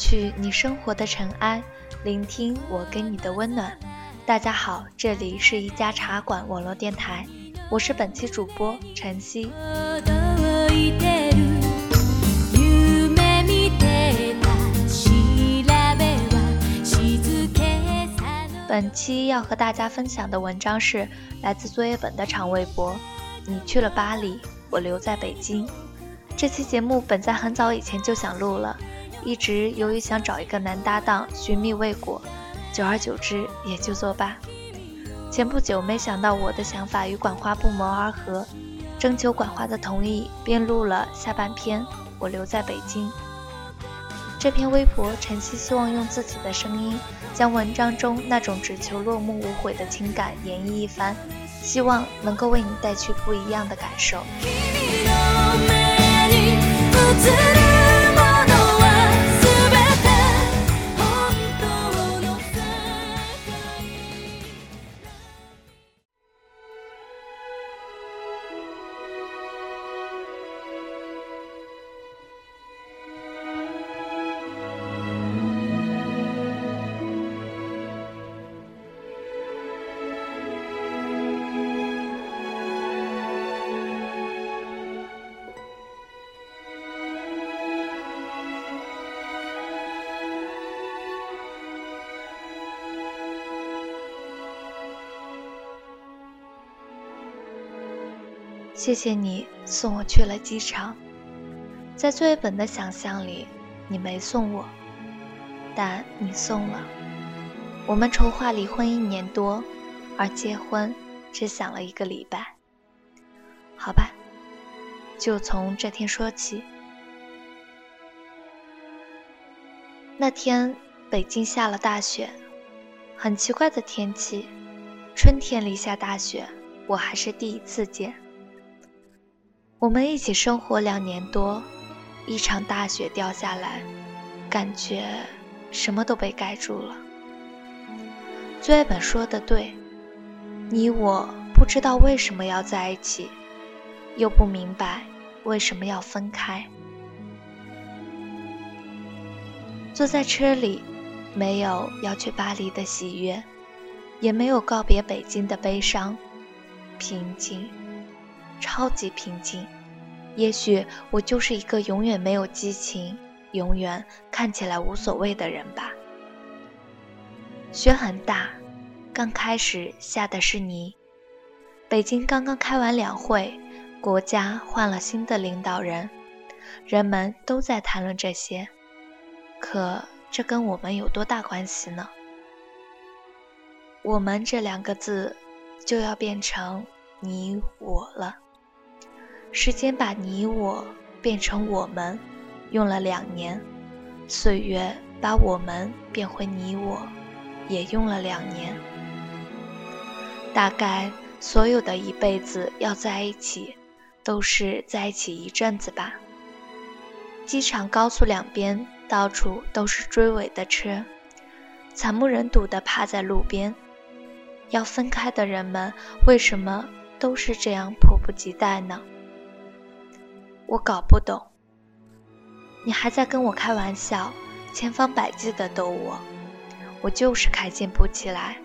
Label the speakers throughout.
Speaker 1: 去你生活的尘埃，聆听我给你的温暖。大家好，这里是一家茶馆网络电台，我是本期主播晨曦。本期要和大家分享的文章是来自作业本的长微博。你去了巴黎，我留在北京。这期节目本在很早以前就想录了，一直由于想找一个男搭档，寻觅未果，久而久之也就作罢。前不久，没想到我的想法与管花不谋而合，征求管花的同意，便录了下半篇。我留在北京。这篇微博，晨曦希望用自己的声音，将文章中那种只求落幕无悔的情感演绎一番，希望能够为你带去不一样的感受。谢谢你送我去了机场，在作业本的想象里，你没送我，但你送了。我们筹划离婚一年多，而结婚只想了一个礼拜。好吧，就从这天说起。那天北京下了大雪，很奇怪的天气，春天里下大雪，我还是第一次见。我们一起生活两年多，一场大雪掉下来，感觉什么都被盖住了。作业本说的对，你我不知道为什么要在一起，又不明白为什么要分开。坐在车里，没有要去巴黎的喜悦，也没有告别北京的悲伤，平静。超级平静，也许我就是一个永远没有激情、永远看起来无所谓的人吧。雪很大，刚开始下的是泥。北京刚刚开完两会，国家换了新的领导人，人们都在谈论这些。可这跟我们有多大关系呢？我们这两个字就要变成你我了。时间把你我变成我们，用了两年；岁月把我们变回你我，也用了两年。大概所有的一辈子要在一起，都是在一起一阵子吧。机场高速两边到处都是追尾的车，惨不忍睹地趴在路边。要分开的人们，为什么都是这样迫不及待呢？我搞不懂，你还在跟我开玩笑，千方百计的逗我，我就是开心不起来。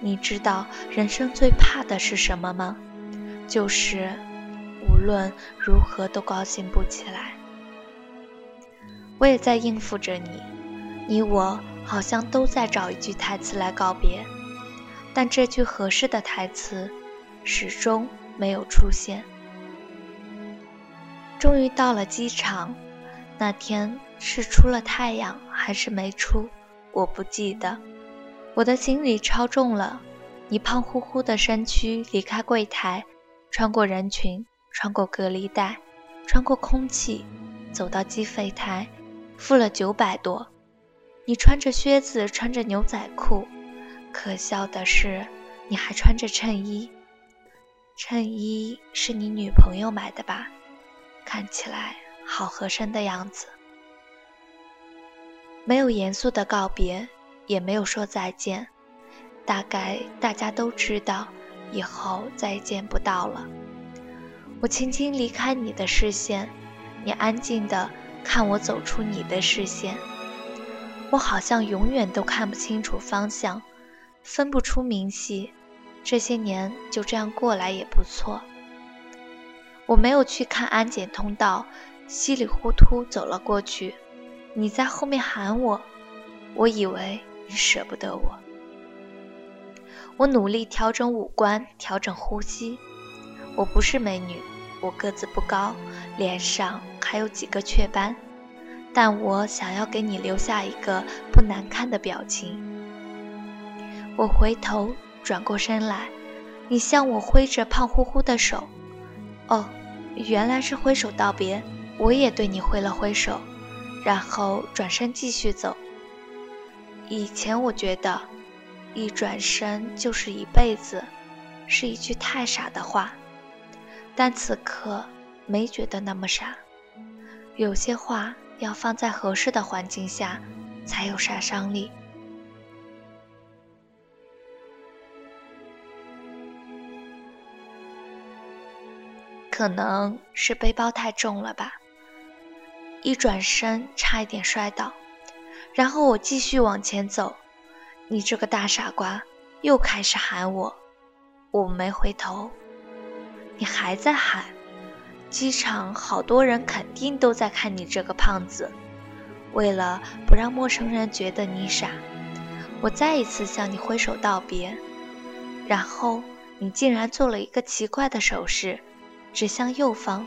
Speaker 1: 你知道人生最怕的是什么吗？就是无论如何都高兴不起来。我也在应付着你，你我好像都在找一句台词来告别，但这句合适的台词始终没有出现。终于到了机场，那天是出了太阳还是没出，我不记得。我的行李超重了，你胖乎乎的身躯离开柜台，穿过人群，穿过隔离带，穿过空气，走到机费台，付了九百多。你穿着靴子，穿着牛仔裤，可笑的是，你还穿着衬衣。衬衣是你女朋友买的吧？看起来好合身的样子，没有严肃的告别，也没有说再见。大概大家都知道，以后再也见不到了。我轻轻离开你的视线，你安静的看我走出你的视线。我好像永远都看不清楚方向，分不出明细。这些年就这样过来也不错。我没有去看安检通道，稀里糊涂走了过去。你在后面喊我，我以为你舍不得我。我努力调整五官，调整呼吸。我不是美女，我个子不高，脸上还有几个雀斑。但我想要给你留下一个不难看的表情。我回头转过身来，你向我挥着胖乎乎的手。哦，原来是挥手道别。我也对你挥了挥手，然后转身继续走。以前我觉得，一转身就是一辈子，是一句太傻的话。但此刻没觉得那么傻。有些话。要放在合适的环境下，才有杀伤力。可能是背包太重了吧，一转身差一点摔倒。然后我继续往前走，你这个大傻瓜又开始喊我，我没回头，你还在喊。机场好多人肯定都在看你这个胖子。为了不让陌生人觉得你傻，我再一次向你挥手道别。然后你竟然做了一个奇怪的手势，指向右方，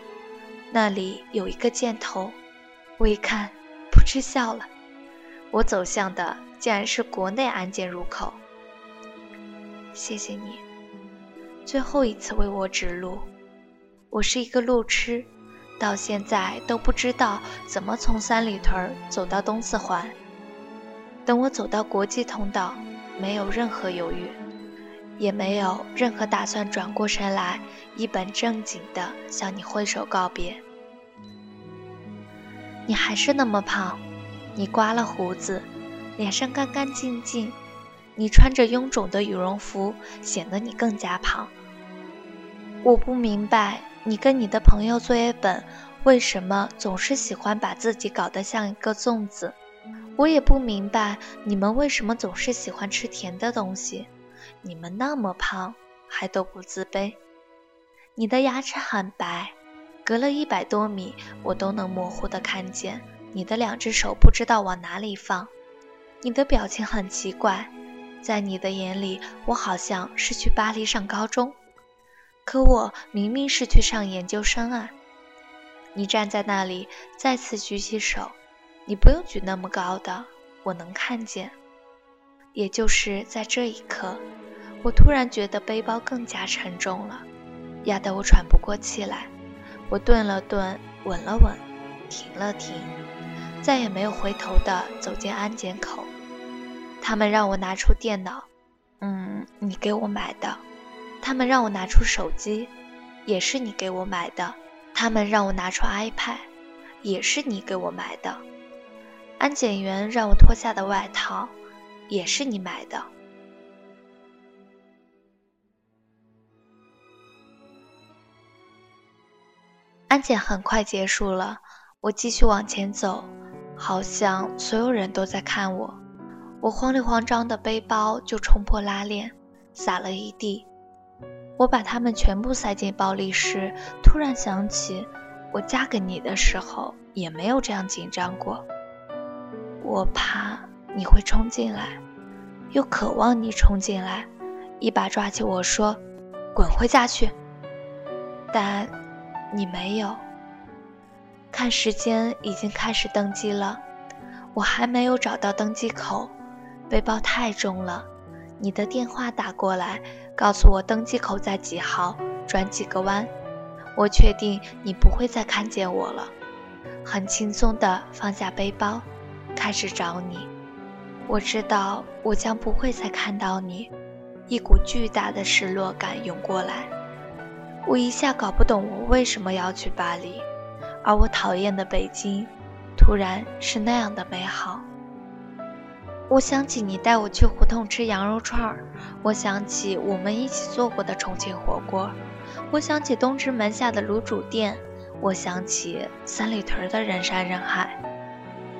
Speaker 1: 那里有一个箭头。我一看，噗嗤笑了。我走向的竟然是国内安检入口。谢谢你，最后一次为我指路。我是一个路痴，到现在都不知道怎么从三里屯走到东四环。等我走到国际通道，没有任何犹豫，也没有任何打算，转过身来一本正经地向你挥手告别。你还是那么胖，你刮了胡子，脸上干干净净，你穿着臃肿的羽绒服，显得你更加胖。我不明白。你跟你的朋友作业本为什么总是喜欢把自己搞得像一个粽子？我也不明白你们为什么总是喜欢吃甜的东西。你们那么胖还都不自卑。你的牙齿很白，隔了一百多米我都能模糊的看见。你的两只手不知道往哪里放。你的表情很奇怪，在你的眼里我好像是去巴黎上高中。可我明明是去上研究生啊！你站在那里，再次举起手，你不用举那么高的，我能看见。也就是在这一刻，我突然觉得背包更加沉重了，压得我喘不过气来。我顿了顿，稳了稳，停了停，再也没有回头的走进安检口。他们让我拿出电脑，嗯，你给我买的。他们让我拿出手机，也是你给我买的；他们让我拿出 iPad，也是你给我买的；安检员让我脱下的外套，也是你买的。安检很快结束了，我继续往前走，好像所有人都在看我。我慌里慌张的背包就冲破拉链，洒了一地。我把它们全部塞进包里时，突然想起，我嫁给你的时候也没有这样紧张过。我怕你会冲进来，又渴望你冲进来，一把抓起我说：“滚回家去。”但你没有。看时间，已经开始登机了，我还没有找到登机口，背包太重了。你的电话打过来。告诉我登机口在几号，转几个弯。我确定你不会再看见我了。很轻松地放下背包，开始找你。我知道我将不会再看到你。一股巨大的失落感涌过来，我一下搞不懂我为什么要去巴黎，而我讨厌的北京，突然是那样的美好。我想起你带我去胡同吃羊肉串儿，我想起我们一起做过的重庆火锅，我想起东直门下的卤煮店，我想起三里屯的人山人海。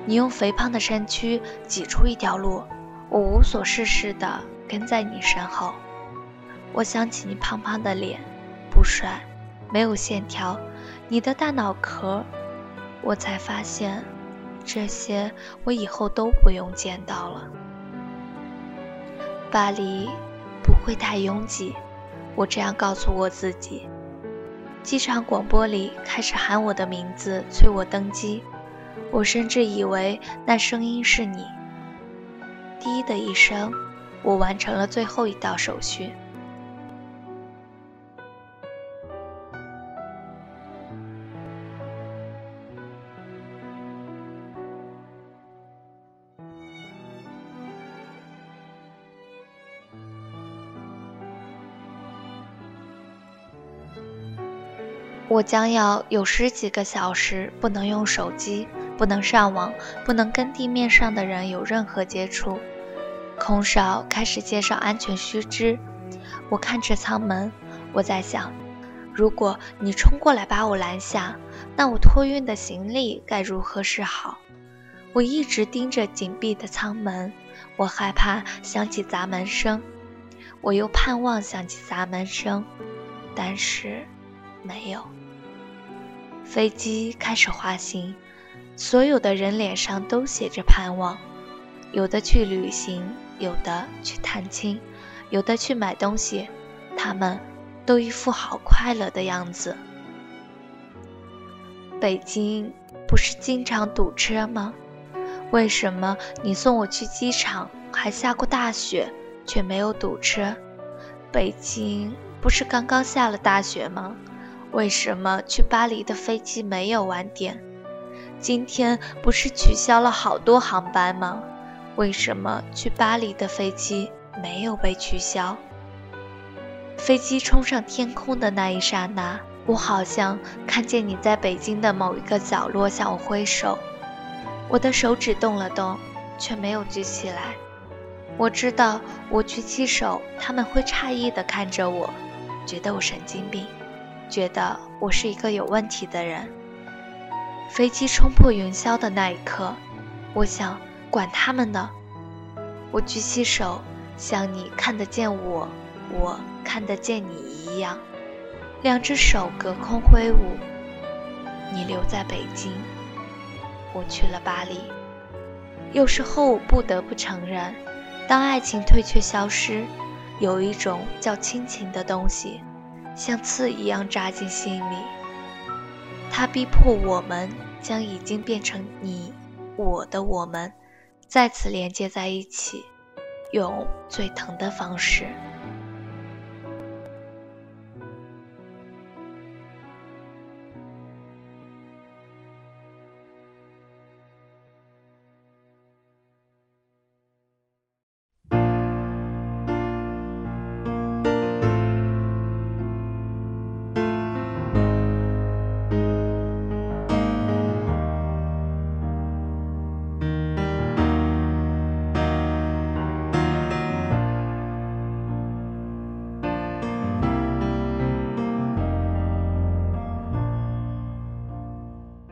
Speaker 1: 你用肥胖的身躯挤出一条路，我无所事事地跟在你身后。我想起你胖胖的脸，不帅，没有线条，你的大脑壳，我才发现，这些我以后都不用见到了。巴黎不会太拥挤，我这样告诉我自己。机场广播里开始喊我的名字，催我登机。我甚至以为那声音是你。滴的一声，我完成了最后一道手续。我将要有十几个小时不能用手机，不能上网，不能跟地面上的人有任何接触。空少开始介绍安全须知。我看着舱门，我在想，如果你冲过来把我拦下，那我托运的行李该如何是好？我一直盯着紧闭的舱门，我害怕响起砸门声，我又盼望响起砸门声，但是没有。飞机开始滑行，所有的人脸上都写着盼望，有的去旅行，有的去探亲，有的去买东西，他们都一副好快乐的样子。北京不是经常堵车吗？为什么你送我去机场还下过大雪，却没有堵车？北京不是刚刚下了大雪吗？为什么去巴黎的飞机没有晚点？今天不是取消了好多航班吗？为什么去巴黎的飞机没有被取消？飞机冲上天空的那一刹那，我好像看见你在北京的某一个角落向我挥手。我的手指动了动，却没有举起来。我知道，我举起手，他们会诧异地看着我，觉得我神经病。觉得我是一个有问题的人。飞机冲破云霄的那一刻，我想，管他们呢。我举起手，像你看得见我，我看得见你一样，两只手隔空挥舞。你留在北京，我去了巴黎。有时候不得不承认，当爱情退却消失，有一种叫亲情的东西。像刺一样扎进心里，它逼迫我们将已经变成你我的我们，再次连接在一起，用最疼的方式。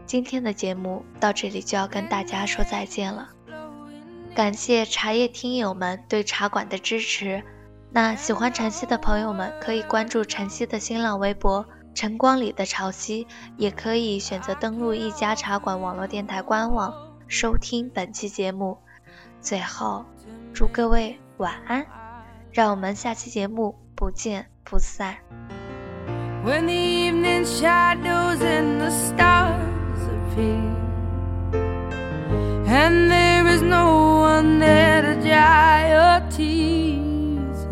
Speaker 1: 今天的节目到这里就要跟大家说再见了，感谢茶叶听友们对茶馆的支持。那喜欢晨曦的朋友们可以关注晨曦的新浪微博“晨光里的潮汐”，也可以选择登录一家茶馆网络电台官网收听本期节目。最后，祝各位晚安，让我们下期节目不见不散。And there is no one there to dry your tears.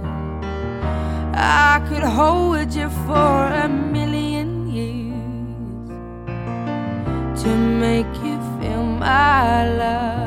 Speaker 1: I could hold you for a million years to make you feel my love.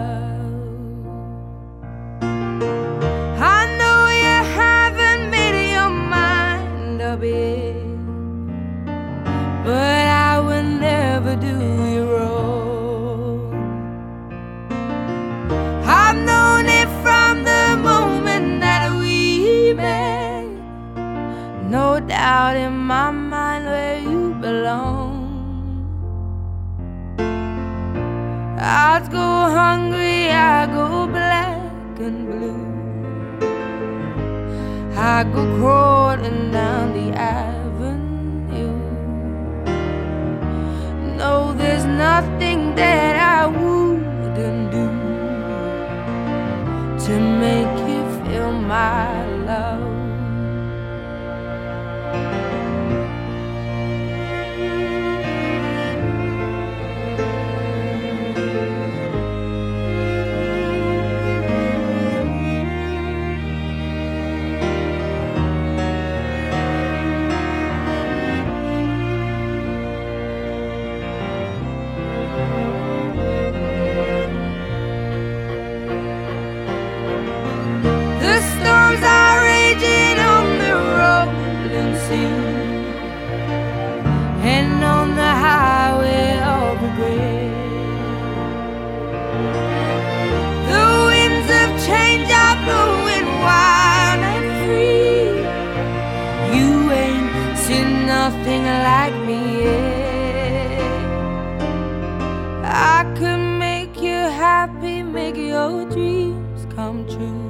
Speaker 1: your
Speaker 2: dreams come true.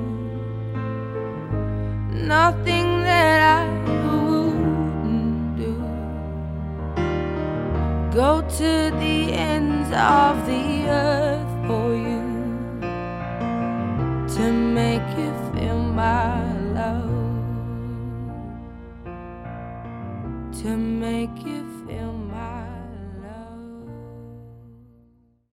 Speaker 2: Nothing that I wouldn't do. Go to the ends of the earth for you to make you feel my love, to make you.